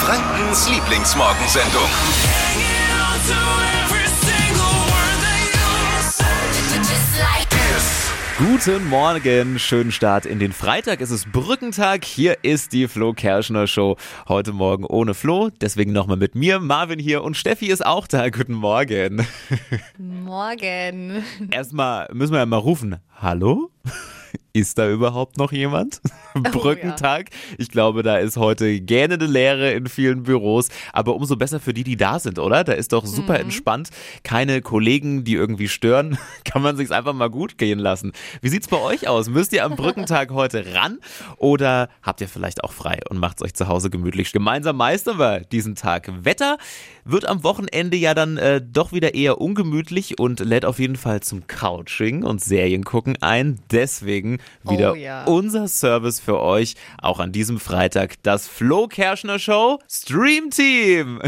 Frankens Lieblingsmorgensendung. Guten Morgen, schönen Start in den Freitag. Es ist Brückentag. Hier ist die Flo Kerschner Show. Heute Morgen ohne Flo, deswegen nochmal mit mir. Marvin hier und Steffi ist auch da. Guten Morgen. Morgen. Erstmal müssen wir ja mal rufen. Hallo? Ist da überhaupt noch jemand? Brückentag. Ich glaube, da ist heute gähnende Leere in vielen Büros. Aber umso besser für die, die da sind, oder? Da ist doch super Mhm. entspannt. Keine Kollegen, die irgendwie stören. Kann man sich's einfach mal gut gehen lassen. Wie sieht's bei euch aus? Müsst ihr am Brückentag heute ran? Oder habt ihr vielleicht auch frei und macht's euch zu Hause gemütlich? Gemeinsam meistern wir diesen Tag. Wetter wird am Wochenende ja dann äh, doch wieder eher ungemütlich und lädt auf jeden Fall zum Couching und Serien gucken ein. Deswegen wieder Oh ja. unser Service für euch, auch an diesem Freitag, das Flo Kerschner Show Stream Team.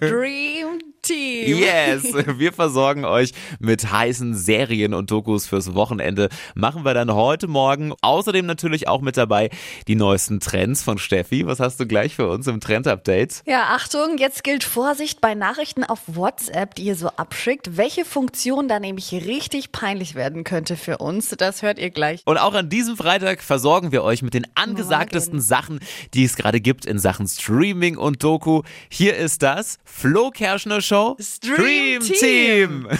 Dream Team. Yes, wir versorgen euch mit heißen Serien und Dokus fürs Wochenende. Machen wir dann heute Morgen. Außerdem natürlich auch mit dabei die neuesten Trends von Steffi. Was hast du gleich für uns im Trend-Update? Ja, Achtung, jetzt gilt Vorsicht bei Nachrichten auf WhatsApp, die ihr so abschickt. Welche Funktion da nämlich richtig peinlich werden könnte für uns, das hört ihr gleich. Und auch an diesem Freitag versorgen wir euch mit den angesagtesten Morgen. Sachen, die es gerade gibt in Sachen Streaming und Doku. Hier ist das Flo Kerschner Show Stream Team.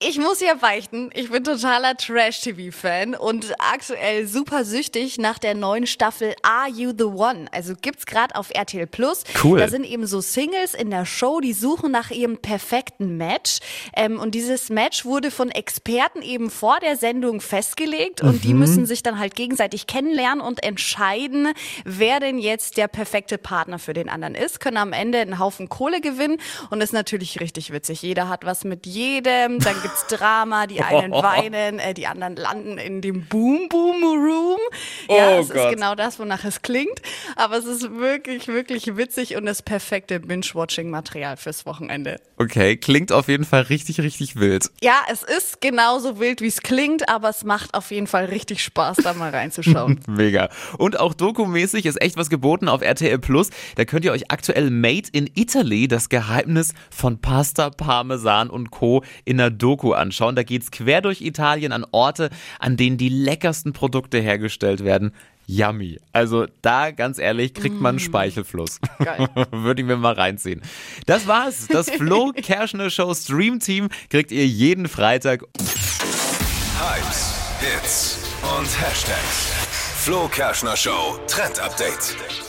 Ich muss hier beichten, ich bin totaler Trash-TV-Fan und aktuell super süchtig nach der neuen Staffel Are You the One? Also gibt's gerade auf RTL Plus. Cool. Da sind eben so Singles in der Show, die suchen nach ihrem perfekten Match. Ähm, und dieses Match wurde von Experten eben vor der Sendung festgelegt und die müssen sich dann halt gegenseitig kennenlernen und entscheiden, wer denn jetzt der perfekte Partner für den anderen ist, können am Ende einen Haufen Kohle gewinnen und ist natürlich richtig witzig. Jeder hat was mit jedem, dann gibt's Drama, die einen weinen, äh, die anderen landen in dem Boom Boom Room. Ja, Oh es Gott. ist genau das, wonach es klingt, aber es ist wirklich, wirklich witzig und das perfekte Binge-Watching-Material fürs Wochenende. Okay, klingt auf jeden Fall richtig, richtig wild. Ja, es ist genauso wild, wie es klingt, aber es macht auf jeden Fall richtig Spaß, da mal reinzuschauen. Mega. Und auch dokumäßig ist echt was geboten auf RTL Plus. Da könnt ihr euch aktuell Made in Italy, das Geheimnis von Pasta, Parmesan und Co. in der Doku anschauen. Da geht's quer durch Italien an Orte, an denen die leckersten Produkte hergestellt werden. Yummy. Also da, ganz ehrlich, kriegt man einen Speichelfluss. Geil. Würde ich mir mal reinziehen. Das war's. Das Flo Kerschner Show Stream Team kriegt ihr jeden Freitag Hypes, Hits und Hashtags. Flo Kerschner Show Trend Update.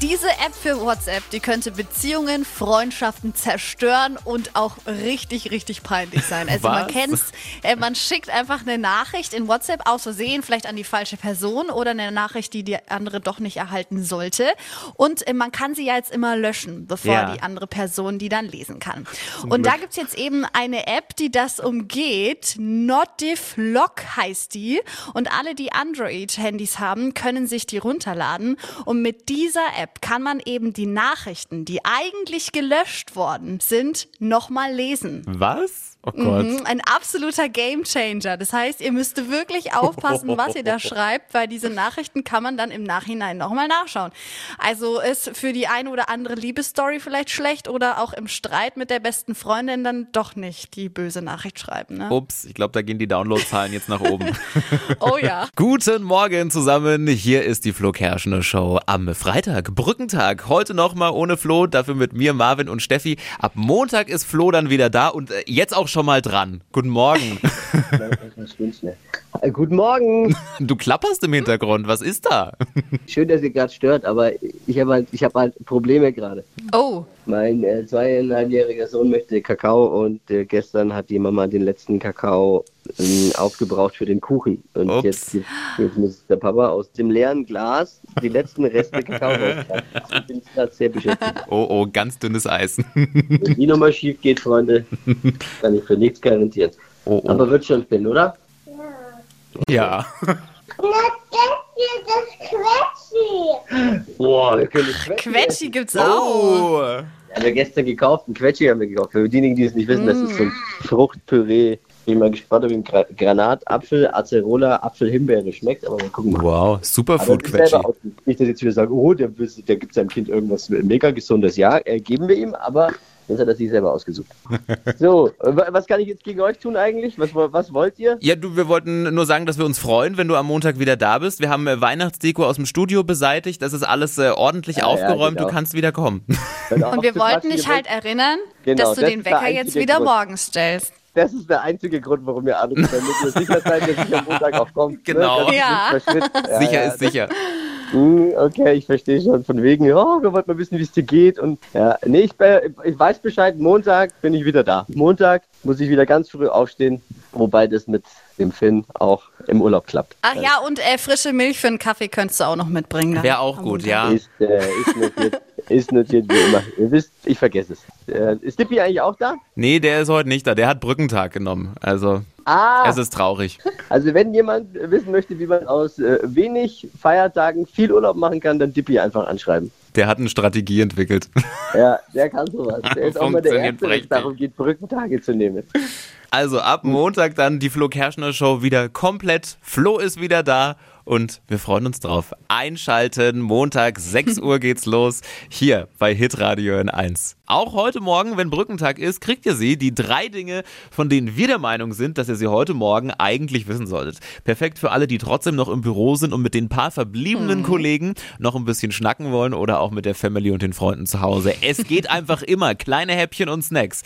Diese App für WhatsApp, die könnte Beziehungen, Freundschaften zerstören und auch richtig, richtig peinlich sein. Also man Was? kennt's, äh, man schickt einfach eine Nachricht in WhatsApp aus Versehen, vielleicht an die falsche Person oder eine Nachricht, die die andere doch nicht erhalten sollte. Und äh, man kann sie ja jetzt immer löschen, bevor Ja. die andere Person die dann lesen kann. und da gibt's jetzt eben eine App, die das umgeht. Notiflock heißt die. Und alle, die Android-Handys haben, können sich die runterladen. Und mit dieser App kann man eben die Nachrichten, die eigentlich gelöscht worden sind, nochmal lesen. Was? Oh Gott. Mhm, Ein absoluter Gamechanger. Das heißt, ihr müsst wirklich aufpassen, was ihr da schreibt, weil diese Nachrichten kann man dann im Nachhinein nochmal nachschauen. Also ist für die eine oder andere Liebesstory vielleicht schlecht oder auch im Streit mit der besten Freundin dann doch nicht die böse Nachricht schreiben. Ne? Ups, ich glaube, da gehen die Downloadzahlen jetzt nach oben. Oh ja. Guten Morgen zusammen. Hier ist die Flo Kerschner Show am Freitag, Brückentag. Heute nochmal ohne Flo, dafür mit mir, Marvin und Steffi. Ab Montag ist Flo dann wieder da und äh, jetzt auch schon mal dran. Guten Morgen. Äh, Guten Morgen. Du klapperst im Hintergrund. Was ist da? Schön, dass ihr gerade stört, aber ich habe halt, ich hab halt Probleme gerade. Oh. Mein äh, zweieinhalbjähriger Sohn möchte Kakao und äh, gestern hat die Mama den letzten Kakao ähm, aufgebraucht für den Kuchen. Und Ups. jetzt, jetzt muss der Papa aus dem leeren Glas die letzten Reste Kakao rauskratzen. Ich bin gerade sehr beschäftigt. Oh, oh, ganz dünnes Eis. Wenn die nochmal schief geht, Freunde, kann ich für nichts garantieren. Oh, oh. Aber wird schon finden, oder? Ja. Boah, wir können nicht Quetschi gibt's auch. Oh. Haben wir gestern gekauft, ein Quetschi haben wir gekauft. Für diejenigen, die es nicht wissen, das ist so ein Fruchtpüree Bin mal gespannt, ob ihm Gra Granat, Apfel, Acerola, Apfel, Himbeere schmeckt, aber mal gucken mal. Wow, Superfood Quetschi. Nicht, dass ich jetzt wieder sage, oh, der, der gibt seinem Kind irgendwas mega Gesundes. Ja, äh, geben wir ihm, aber das hat er sich selber ausgesucht. so, wa- was kann ich jetzt gegen euch tun eigentlich? Was, was wollt ihr? Ja, du, wir wollten nur sagen, dass wir uns freuen, wenn du am Montag wieder da bist. Wir haben äh, Weihnachtsdeko aus dem Studio beseitigt. Das ist alles äh, ordentlich Ja, ja, aufgeräumt. genau. Du kannst wieder kommen. Und wir wollten dich halt erinnern, Genau, dass du das den Wecker jetzt wieder Grund. morgens stellst. Das ist der einzige Grund, warum wir anrufen, damit wir sicher sein, dass ich am Montag auch komme. Genau. Ne? Das ist Ja. Ja, sicher ja, ist sicher. Hm, Okay, ich verstehe schon. Von wegen, oh, wir wollten mal wissen, wie es dir geht. Und ja, nee, ich, ich weiß Bescheid. Montag bin ich wieder da. Montag muss ich wieder ganz früh aufstehen, wobei das mit dem Finn auch im Urlaub klappt. Ach ja, und äh, frische Milch für einen Kaffee könntest du auch noch mitbringen. dann Wäre auch gut, ja. Ist, äh, ist, notiert, ist notiert wie immer. Ihr wisst, ich vergesse es. Äh, ist Dippi eigentlich auch da? Nee, der ist heute nicht da. Der hat Brückentag genommen. Also, Ah, es ist traurig. also wenn jemand wissen möchte, wie man aus äh, wenig Feiertagen viel Urlaub machen kann, dann Dippi einfach anschreiben. Der hat eine Strategie entwickelt. Ja, der kann sowas. Der ist auch mal der Erste, wenn es darum geht, Brückentage zu nehmen. Also ab Montag dann die Flo Kerschner Show wieder komplett. Flo ist wieder da und wir freuen uns drauf. Einschalten, Montag 6 Uhr geht's los, hier bei Hitradio in 1. Auch heute Morgen, wenn Brückentag ist, kriegt ihr sie, die drei Dinge, von denen wir der Meinung sind, dass ihr sie heute Morgen eigentlich wissen solltet. Perfekt für alle, die trotzdem noch im Büro sind und mit den paar verbliebenen Kollegen noch ein bisschen schnacken wollen oder auch mit der Family und den Freunden zu Hause. Es geht einfach immer, kleine Häppchen und Snacks.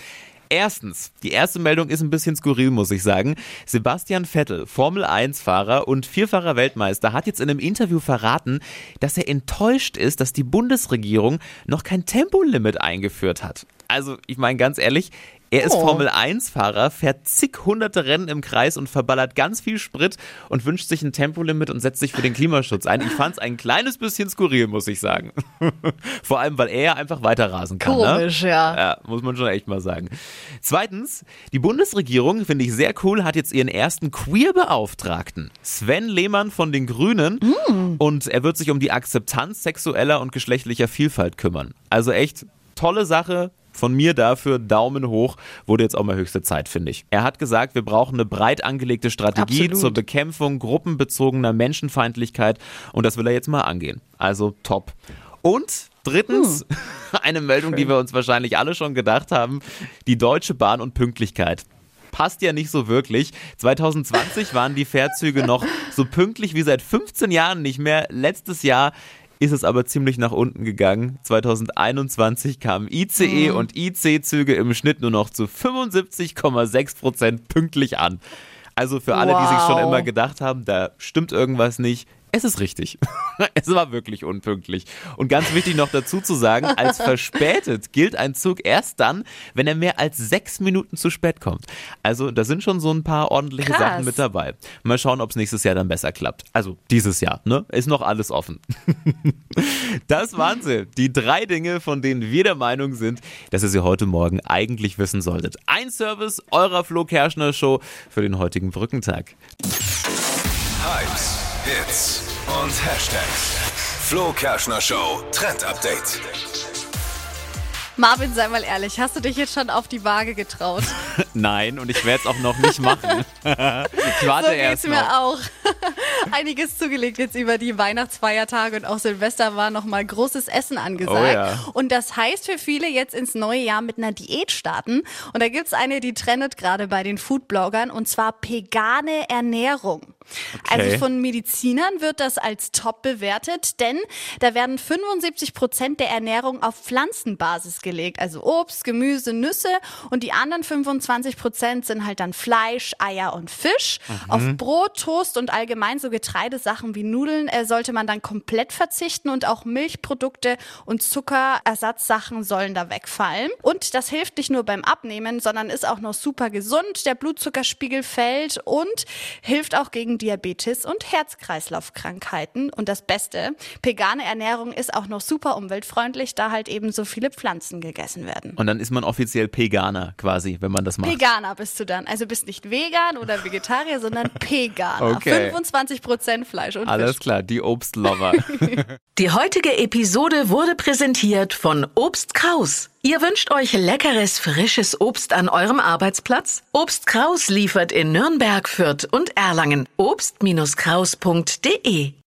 Erstens, die erste Meldung ist ein bisschen skurril, muss ich sagen. Sebastian Vettel, Formel 1-Fahrer und vierfacher Weltmeister, hat jetzt in einem Interview verraten, dass er enttäuscht ist, dass die Bundesregierung noch kein Tempolimit eingeführt hat. Also, ich meine ganz ehrlich, er ist Oh. Formel 1-Fahrer, fährt zig hunderte Rennen im Kreis und verballert ganz viel Sprit und wünscht sich ein Tempolimit und setzt sich für den Klimaschutz ein. Ich fand es ein kleines bisschen skurril, muss ich sagen. Vor allem, weil er einfach weiter rasen kann. Ne? Komisch, ja. Ja, muss man schon echt mal sagen. Zweitens, die Bundesregierung, finde ich sehr cool, hat jetzt ihren ersten Queer-Beauftragten. Sven Lehmann von den Grünen. Und er wird sich um die Akzeptanz sexueller und geschlechtlicher Vielfalt kümmern. Also echt tolle Sache. Von mir dafür Daumen hoch, wurde jetzt auch mal höchste Zeit, finde ich. Er hat gesagt, wir brauchen eine breit angelegte Strategie Absolut. zur Bekämpfung gruppenbezogener Menschenfeindlichkeit und das will er jetzt mal angehen. Also top. Und drittens, eine Meldung, die wir uns wahrscheinlich alle schon gedacht haben, die Deutsche Bahn und Pünktlichkeit. Passt ja nicht so wirklich. 2020 waren die Fährzüge noch so pünktlich wie seit 15 Jahren nicht mehr. Letztes Jahr ist es aber ziemlich nach unten gegangen. 2021 kamen ICE und IC-Züge im Schnitt nur noch zu 75,6 Prozent pünktlich an. Also für alle, die sich schon Wow. immer gedacht haben, da stimmt irgendwas nicht. Es ist richtig. es war wirklich unpünktlich. Und ganz wichtig noch dazu zu sagen, als verspätet gilt ein Zug erst dann, wenn er mehr als sechs Minuten zu spät kommt. Also da sind schon so ein paar ordentliche Krass. Sachen mit dabei. Mal schauen, ob es nächstes Jahr dann besser klappt. Also dieses Jahr, ne? Ist noch alles offen. Das waren sie. Die drei Dinge, von denen wir der Meinung sind, dass ihr sie heute Morgen eigentlich wissen solltet. Ein Service eurer Flo Kerschner Show für den heutigen Brückentag. Hypes, Hits und Hashtags. Flo Kerschner Show Trend Update. Marvin, sei mal ehrlich, hast du dich jetzt schon auf die Waage getraut? Nein, und ich werde es auch noch nicht machen. ich warte so erst geht's mir noch. auch. Einiges zugelegt jetzt über die Weihnachtsfeiertage und auch Silvester war nochmal großes Essen angesagt. Oh ja. Und das heißt für viele jetzt ins neue Jahr mit einer Diät starten. Und da gibt's eine, die trendet gerade bei den Foodbloggern und zwar pegane Ernährung. Okay. Also von Medizinern wird das als top bewertet, denn da werden 75 Prozent der Ernährung auf Pflanzenbasis gelegt, also Obst, Gemüse, Nüsse und die anderen 25 Prozent sind halt dann Fleisch, Eier und Fisch. Auf Brot, Toast und allgemein so Getreidesachen wie Nudeln äh, sollte man dann komplett verzichten und auch Milchprodukte und Zuckerersatzsachen sollen da wegfallen. Und das hilft nicht nur beim Abnehmen, sondern ist auch noch super gesund. Der Blutzuckerspiegel fällt und hilft auch gegen gegen Diabetes und Herz-Kreislauf-Krankheiten. Und das Beste, vegane Ernährung ist auch noch super umweltfreundlich, da halt eben so viele Pflanzen gegessen werden. Und dann ist man offiziell Peganer quasi, wenn man das macht. Veganer bist du dann. Also bist nicht vegan oder Vegetarier, sondern Peganer. Okay. 25% Fleisch und Alles Fisch. klar, die Obstlover. Die heutige Episode wurde präsentiert von Obst Kraus. Ihr wünscht euch leckeres, frisches Obst an eurem Arbeitsplatz? Obst Kraus liefert in Nürnberg, Fürth und Erlangen. Obst-Kraus.de